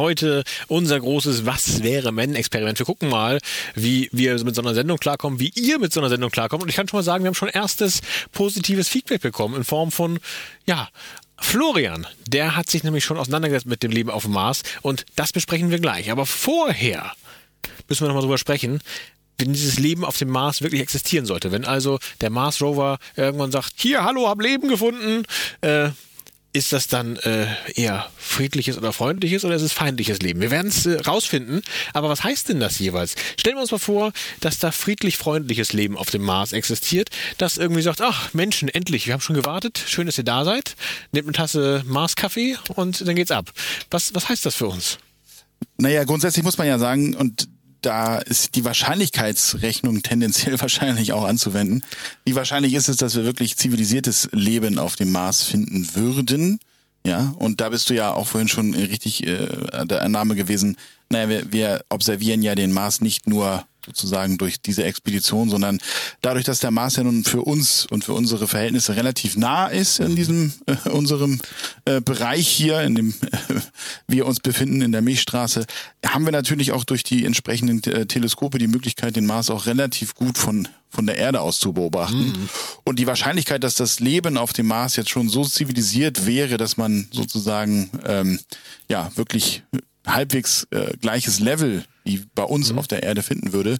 Heute unser großes Was wäre wenn Experiment. Wir gucken mal, wie wir mit so einer Sendung klarkommen, wie ihr mit so einer Sendung klarkommt. Und ich kann schon mal sagen, wir haben schon erstes positives Feedback bekommen in Form von, ja, Florian, der hat sich nämlich schon auseinandergesetzt mit dem Leben auf dem Mars und das besprechen wir gleich. Aber vorher müssen wir nochmal drüber sprechen, wenn dieses Leben auf dem Mars wirklich existieren sollte. Wenn also der Mars Rover irgendwann sagt, hier, hallo, hab Leben gefunden, äh, ist das dann äh, eher friedliches oder freundliches oder ist es feindliches Leben? Wir werden es äh, rausfinden. Aber was heißt denn das jeweils? Stellen wir uns mal vor, dass da friedlich-freundliches Leben auf dem Mars existiert, das irgendwie sagt, ach Menschen, endlich, wir haben schon gewartet, schön, dass ihr da seid, nehmt eine Tasse Mars-Kaffee und dann geht's ab. Was, was heißt das für uns? Naja, grundsätzlich muss man ja sagen, und da ist die Wahrscheinlichkeitsrechnung tendenziell wahrscheinlich auch anzuwenden. Wie wahrscheinlich ist es, dass wir wirklich zivilisiertes Leben auf dem Mars finden würden? Ja, und da bist du ja auch vorhin schon richtig äh, der Annahme gewesen. Naja, wir, wir observieren ja den Mars nicht nur sozusagen durch diese Expedition, sondern dadurch, dass der Mars ja nun für uns und für unsere Verhältnisse relativ nah ist in diesem äh, unserem äh, Bereich hier, in dem äh, wir uns befinden in der Milchstraße, haben wir natürlich auch durch die entsprechenden äh, Teleskope die Möglichkeit, den Mars auch relativ gut von von der Erde aus zu beobachten. Mhm. Und die Wahrscheinlichkeit, dass das Leben auf dem Mars jetzt schon so zivilisiert wäre, dass man sozusagen ähm, ja wirklich halbwegs äh, gleiches Level wie bei uns mhm. auf der Erde finden würde,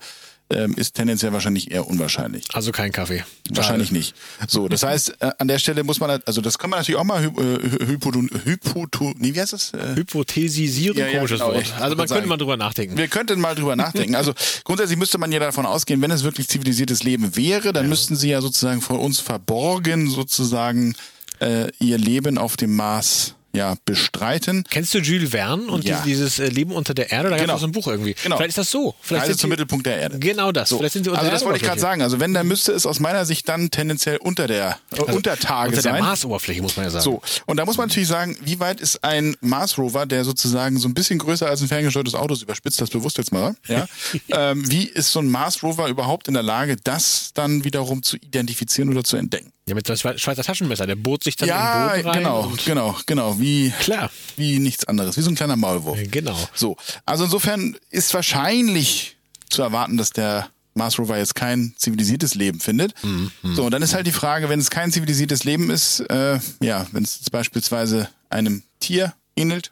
ähm, ist tendenziell wahrscheinlich eher unwahrscheinlich. Also kein Kaffee. Wahrscheinlich Schade. nicht. So, das heißt, äh, an der Stelle muss man, also das kann man natürlich auch mal äh, hypo, hypo nee, wie heißt das? Äh, Hypothesisieren, ja, ja, komisches genau, Wort. Also man könnte mal drüber nachdenken. Wir könnten mal drüber nachdenken. Also grundsätzlich müsste man ja davon ausgehen, wenn es wirklich zivilisiertes Leben wäre, dann ja. müssten sie ja sozusagen vor uns verborgen sozusagen äh, ihr Leben auf dem Mars ja, bestreiten. Kennst du Jules Verne und ja. dieses äh, Leben unter der Erde? Da gab es genau. auch so ein Buch irgendwie. Genau. Vielleicht ist das so. Vielleicht also zum Mittelpunkt der Erde. Genau das. So. Vielleicht sind sie unter also das wollte ich gerade sagen. Also wenn, dann müsste es aus meiner Sicht dann tendenziell unter der äh, also Untertage unter sein. Unter der Marsoberfläche muss man ja sagen. So. Und da muss man natürlich sagen, wie weit ist ein Mars Rover, der sozusagen so ein bisschen größer als ein ferngesteuertes Auto ist, überspitzt das bewusst jetzt mal, ja? ähm, wie ist so ein Mars Rover überhaupt in der Lage, das dann wiederum zu identifizieren oder zu entdecken? Ja, mit so einem Schweizer Taschenmesser. Der bohrt sich dann ja, in den Boden rein. Genau, genau, genau. Wie, Klar. wie nichts anderes. Wie so ein kleiner Maulwurf. Genau. So. Also insofern ist wahrscheinlich zu erwarten, dass der Mars Rover jetzt kein zivilisiertes Leben findet. Mhm. So, und dann ist halt die Frage, wenn es kein zivilisiertes Leben ist, äh, ja, wenn es beispielsweise einem Tier ähnelt,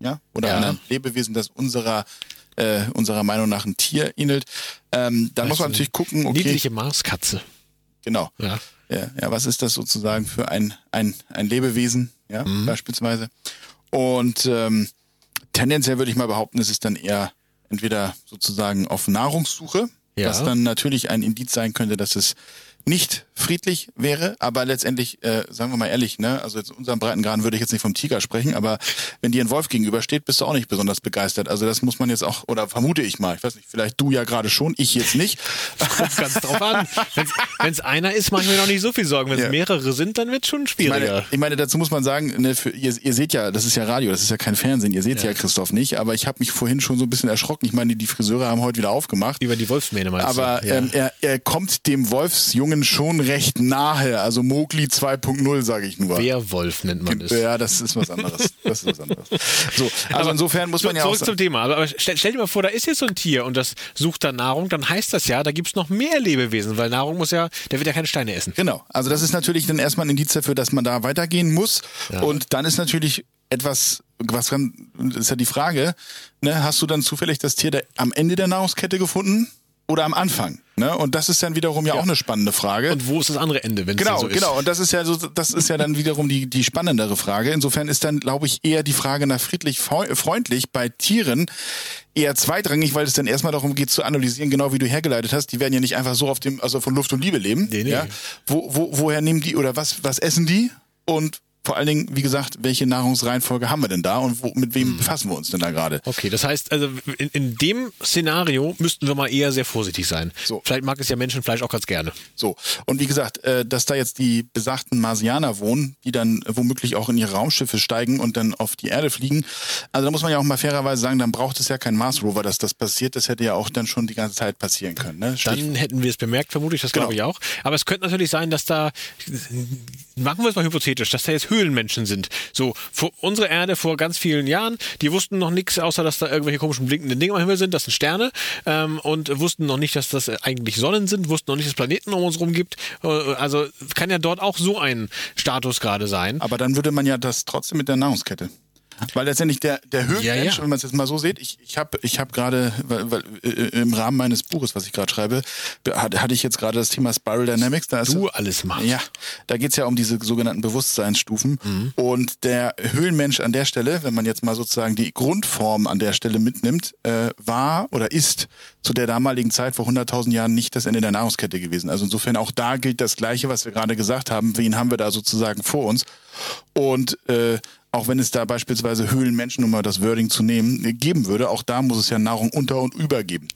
ja, oder ja. einem Lebewesen, das unserer äh, unserer Meinung nach ein Tier ähnelt, ähm, dann muss man natürlich gucken, okay. Niedliche Marskatze. Genau. Ja. Ja, ja, was ist das sozusagen für ein, ein, ein Lebewesen, ja, mhm. beispielsweise. Und ähm, tendenziell würde ich mal behaupten, es ist dann eher entweder sozusagen auf Nahrungssuche, ja. was dann natürlich ein Indiz sein könnte, dass es nicht friedlich wäre, aber letztendlich, äh, sagen wir mal ehrlich, ne, also jetzt in unserem Breitengraden würde ich jetzt nicht vom Tiger sprechen, aber wenn dir ein Wolf gegenübersteht, bist du auch nicht besonders begeistert. Also das muss man jetzt auch, oder vermute ich mal, ich weiß nicht, vielleicht du ja gerade schon, ich jetzt nicht. Kommt ganz drauf an. Wenn es einer ist, mache ich mir noch nicht so viel Sorgen. Wenn es ja. mehrere sind, dann wird es schon schwieriger. Ich meine, ich meine, dazu muss man sagen, ne, für, ihr, ihr seht ja, das ist ja Radio, das ist ja kein Fernsehen, ihr seht ja. ja Christoph nicht, aber ich habe mich vorhin schon so ein bisschen erschrocken. Ich meine, die Friseure haben heute wieder aufgemacht. Über die Wolfsmähne meinst aber, du? Aber ähm, er, er kommt dem Wolfsjungen schon recht nahe. Also Mogli 2.0, sage ich nur. Werwolf nennt man es. Ja, das ist was anderes. Das ist was anderes. So, also aber insofern muss man ja zurück auch. Zurück zum Thema. Aber stell, stell, dir mal vor, da ist jetzt so ein Tier und das sucht dann Nahrung, dann heißt das ja, da gibt es noch mehr Lebewesen, weil Nahrung muss ja, der wird ja keine Steine essen. Genau. Also das ist natürlich dann erstmal ein Indiz dafür, dass man da weitergehen muss. Ja. Und dann ist natürlich etwas, was kann, ist ja die Frage, ne, hast du dann zufällig das Tier der, am Ende der Nahrungskette gefunden? Oder am Anfang. Ne? Und das ist dann wiederum ja, ja, auch eine spannende Frage. Und wo ist das andere Ende, wenn genau, es so ist? Genau, und das ist ja so, das ist ja dann wiederum die, die spannendere Frage. Insofern ist dann, glaube ich, eher die Frage nach friedlich freundlich bei Tieren eher zweitrangig, weil es dann erstmal darum geht zu analysieren, genau wie du hergeleitet hast. Die werden ja nicht einfach so auf dem, also von Luft und Liebe leben. Nee, nee. Ja? Wo, wo, woher nehmen die oder was, was essen die? Und vor allen Dingen, wie gesagt, welche Nahrungsreihenfolge haben wir denn da und wo, mit wem befassen wir uns denn da gerade? Okay, das heißt, also in, in dem Szenario müssten wir mal eher sehr vorsichtig sein. So. Vielleicht mag es ja Menschenfleisch auch ganz gerne. So, und wie gesagt, äh, dass da jetzt die besagten Marsianer wohnen, die dann womöglich auch in ihre Raumschiffe steigen und dann auf die Erde fliegen, also da muss man ja auch mal fairerweise sagen, dann braucht es ja kein Mars Rover, dass das passiert. Das hätte ja auch dann schon die ganze Zeit passieren können. Ne? Dann hätten wir es bemerkt, vermutlich, das Genau. glaube ich auch. Aber es könnte natürlich sein, dass da, machen wir es mal hypothetisch, dass da jetzt Höhlenmenschen sind. So, vor, unsere Erde vor ganz vielen Jahren, die wussten noch nichts, außer dass da irgendwelche komischen blinkenden Dinge am Himmel sind, das sind Sterne, ähm, und wussten noch nicht, dass das eigentlich Sonnen sind, wussten noch nicht, dass Planeten um uns rum gibt. Äh, Also kann ja dort auch so ein Status gerade sein. Aber dann würde man ja das trotzdem mit der Nahrungskette. Weil letztendlich der, der Höhenmensch, Ja, ja. wenn man es jetzt mal so sieht, ich, ich habe ich hab gerade, weil, weil, äh, im Rahmen meines Buches, was ich gerade schreibe, be- hatte, hatte ich jetzt gerade das Thema Spiral Dynamics. Da ist Du alles machst. Ja, da geht's ja um diese sogenannten Bewusstseinsstufen. Mhm. Und der Höhlenmensch an der Stelle, wenn man jetzt mal sozusagen die Grundform an der Stelle mitnimmt, äh, war oder ist zu der damaligen Zeit vor 100.000 Jahren nicht das Ende der Nahrungskette gewesen. Also insofern auch da gilt das Gleiche, was wir gerade gesagt haben. Wen haben wir da sozusagen vor uns? Und äh, auch wenn es da beispielsweise Höhlenmenschen, um mal das Wording zu nehmen, äh, geben würde, auch da muss es ja Nahrung unter und über geben.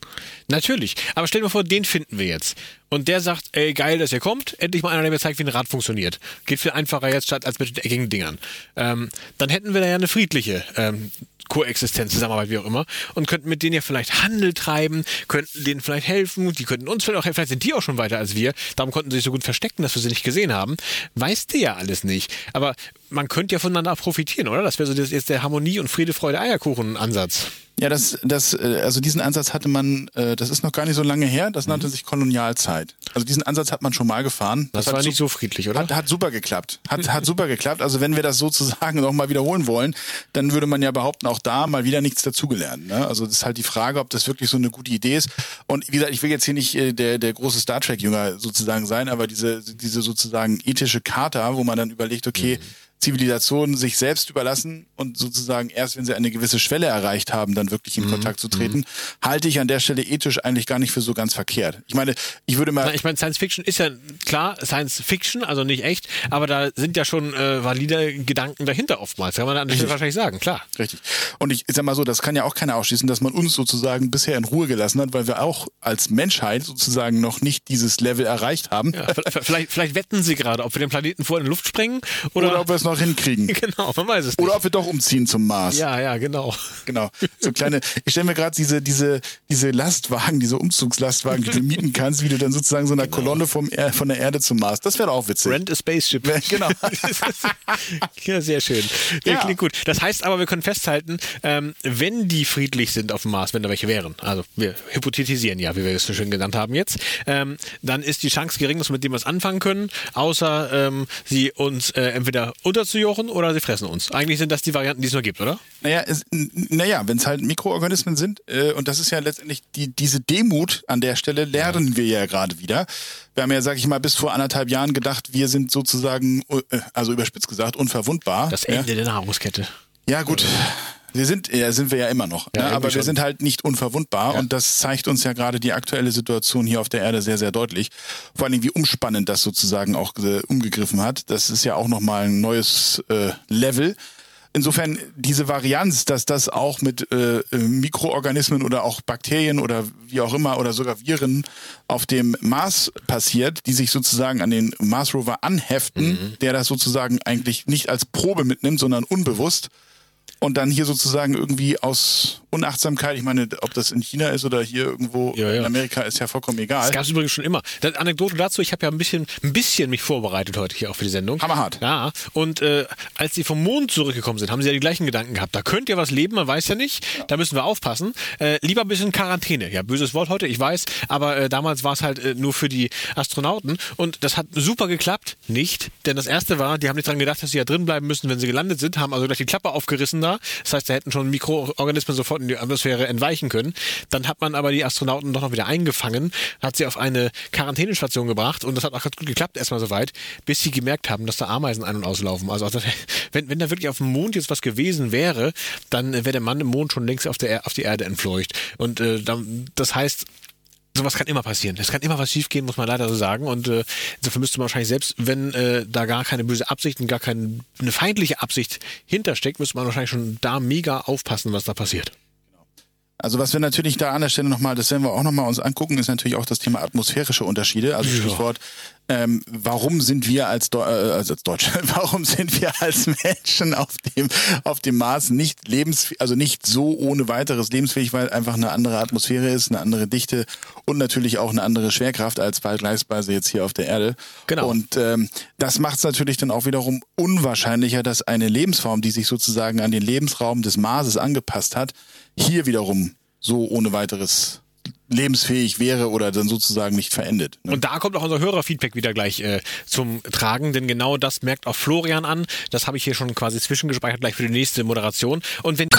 Natürlich. Aber stell dir vor, den finden wir jetzt. Und der sagt, ey, geil, dass ihr kommt. Endlich mal einer, der mir zeigt, wie ein Rad funktioniert. Geht viel einfacher jetzt statt als mit den eckigen Dingern. Ähm, dann hätten wir da ja eine friedliche ähm, Koexistenz, Zusammenarbeit, wie auch immer. Und könnten mit denen ja vielleicht Handel treiben, könnten denen vielleicht helfen. Die könnten uns vielleicht auch helfen. Vielleicht sind die auch schon weiter als wir. Darum konnten sie sich so gut verstecken, dass wir sie nicht gesehen haben. Weißt du ja alles nicht. Aber man könnte ja voneinander profitieren, oder? Das wäre so das, jetzt der Harmonie- und Friede, Freude, Eierkuchen-Ansatz. Ja, das, das, äh, also diesen Ansatz hatte man, äh, das ist noch gar nicht so lange her, das nannte sich Kolonialzeit. Also diesen Ansatz hat man schon mal gefahren. Das, hat war nicht so friedlich, oder? Hat, hat super geklappt. Hat, hat super geklappt. Also wenn wir das sozusagen nochmal wiederholen wollen, dann würde man ja behaupten, auch da mal wieder nichts dazugelernt. Ne? Also das ist halt die Frage, ob das wirklich so eine gute Idee ist. Und wie gesagt, ich will jetzt hier nicht äh, der, der große Star Trek-Jünger sozusagen sein, aber diese, diese sozusagen ethische Charta, wo man dann überlegt, okay, Zivilisationen sich selbst überlassen und sozusagen erst, wenn sie eine gewisse Schwelle erreicht haben, dann wirklich in Kontakt zu treten, halte ich an der Stelle ethisch eigentlich gar nicht für so ganz verkehrt. Ich meine, ich würde mal ich meine, Science Fiction ist ja klar Science Fiction, also nicht echt, aber da sind ja schon äh, valide Gedanken dahinter oftmals. Kann man Stelle wahrscheinlich sagen, klar. Richtig. Und ich, ich sag mal so, das kann ja auch keiner ausschließen, dass man uns sozusagen bisher in Ruhe gelassen hat, weil wir auch als Menschheit sozusagen noch nicht dieses Level erreicht haben. Ja, vielleicht, vielleicht wetten sie gerade, ob wir den Planeten vor in die Luft sprengen oder, Oder ob wir es noch hinkriegen. genau, man weiß es nicht. Oder ob wir doch umziehen zum Mars. ja, ja, genau. Genau. So kleine, ich stelle mir gerade diese, diese, diese Lastwagen, diese Umzugslastwagen, die du mieten kannst, wie du dann sozusagen so einer Kolonne vom er von der Erde zum Mars. Das wäre auch witzig. Rent a Spaceship. Genau. ja, sehr schön. Ja, Ja. Klingt gut. Das heißt aber, wir können festhalten, ähm, wenn die friedlich sind auf dem Mars, wenn da welche wären, also wir hypothetisieren ja, wie wir es so schön genannt haben jetzt, ähm, dann ist die Chance gering, dass wir mit dem was anfangen können, außer ähm, sie uns äh, entweder unterzujochen oder sie fressen uns. Eigentlich sind das die Varianten, die es nur gibt, oder? Naja, es, naja wenn es halt Mikroorganismen sind, äh, und das ist ja letztendlich die, diese Demut an der Stelle, lernen wir ja gerade wieder. Wir haben ja, sag ich mal, bis vor anderthalb Jahren gedacht, wir sind sozusagen, äh, also überspitzt gesagt, unverwundbar. Das ja? Ende der Nahrungskette. Ja, gut. Wir sind, ja, sind wir ja immer noch. Ja, ne? Aber wir schon. sind halt nicht unverwundbar und das zeigt uns ja gerade die aktuelle Situation hier auf der Erde sehr, sehr deutlich. Vor allen Dingen, wie umspannend das sozusagen auch äh, umgegriffen hat. Das ist ja auch nochmal ein neues äh, Level. Insofern diese Varianz, dass das auch mit äh, äh, Mikroorganismen oder auch Bakterien oder wie auch immer oder sogar Viren auf dem Mars passiert, die sich sozusagen an den Mars Rover anheften, der das sozusagen eigentlich nicht als Probe mitnimmt, sondern unbewusst und dann hier sozusagen irgendwie aus Unachtsamkeit, ich meine, ob das in China ist oder hier irgendwo Ja, ja. in Amerika, ist ja vollkommen egal. Das gab es übrigens schon immer. Das Anekdote dazu, ich habe ja ein bisschen, ein bisschen mich vorbereitet heute hier auch für die Sendung. Hammerhart. Ja, und äh, als sie vom Mond zurückgekommen sind, haben sie ja die gleichen Gedanken gehabt. Da könnte ja was leben, man weiß ja nicht. Da müssen wir aufpassen. Äh, lieber ein bisschen Quarantäne. Ja, böses Wort heute, ich weiß. Aber äh, damals war es halt äh, nur für die Astronauten. Und das hat super geklappt. Nicht. Denn das erste war, die haben nicht dran gedacht, dass sie ja drin bleiben müssen, wenn sie gelandet sind, haben also gleich die Klappe aufgerissen da. Das heißt, da hätten schon Mikroorganismen sofort in die Atmosphäre entweichen können. Dann hat man aber die Astronauten doch noch wieder eingefangen, hat sie auf eine Quarantänestation gebracht und das hat auch ganz gut geklappt, erstmal soweit, bis sie gemerkt haben, dass da Ameisen ein- und auslaufen. Also, also wenn, wenn da wirklich auf dem Mond jetzt was gewesen wäre, dann wäre der Mann im Mond schon längst auf, der, Er- auf die Erde entfleucht. Und äh, das heißt, sowas kann immer passieren. Es kann immer was schiefgehen, muss man leider so sagen. Und äh, insofern müsste man wahrscheinlich selbst, wenn äh, da gar keine böse Absicht und gar keine eine feindliche Absicht hintersteckt, müsste man wahrscheinlich schon da mega aufpassen, was da passiert. Also was wir natürlich da an der Stelle nochmal, das werden wir auch nochmal uns angucken, ist natürlich auch das Thema atmosphärische Unterschiede. Also Stichwort, ähm, warum sind wir als, Deu äh, also als Deutsche, warum sind wir als Menschen auf dem, auf dem Mars nicht lebens, also nicht so ohne weiteres lebensfähig, weil einfach eine andere Atmosphäre ist, eine andere Dichte und natürlich auch eine andere Schwerkraft als beispielsweise jetzt hier auf der Erde. Genau. Und ähm, das macht es natürlich dann auch wiederum unwahrscheinlicher, dass eine Lebensform, die sich sozusagen an den Lebensraum des Marses angepasst hat, hier wiederum so ohne weiteres lebensfähig wäre oder dann sozusagen nicht verendet. Ne? Und da kommt auch unser Hörerfeedback wieder gleich äh, zum Tragen, denn genau das merkt auch Florian an. Das habe ich hier schon quasi zwischengespeichert, gleich für die nächste Moderation. Und wenn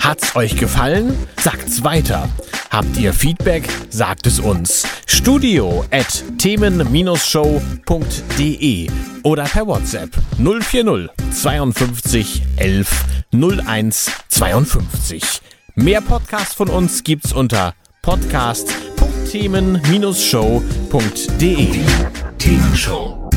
Hat's euch gefallen? Sagt's weiter. Habt ihr Feedback? Sagt es uns. Studio at themen-show.de oder per WhatsApp 040 52 11 01 52. Mehr Podcasts von uns gibt's unter podcast.themen-show.de Themenshow.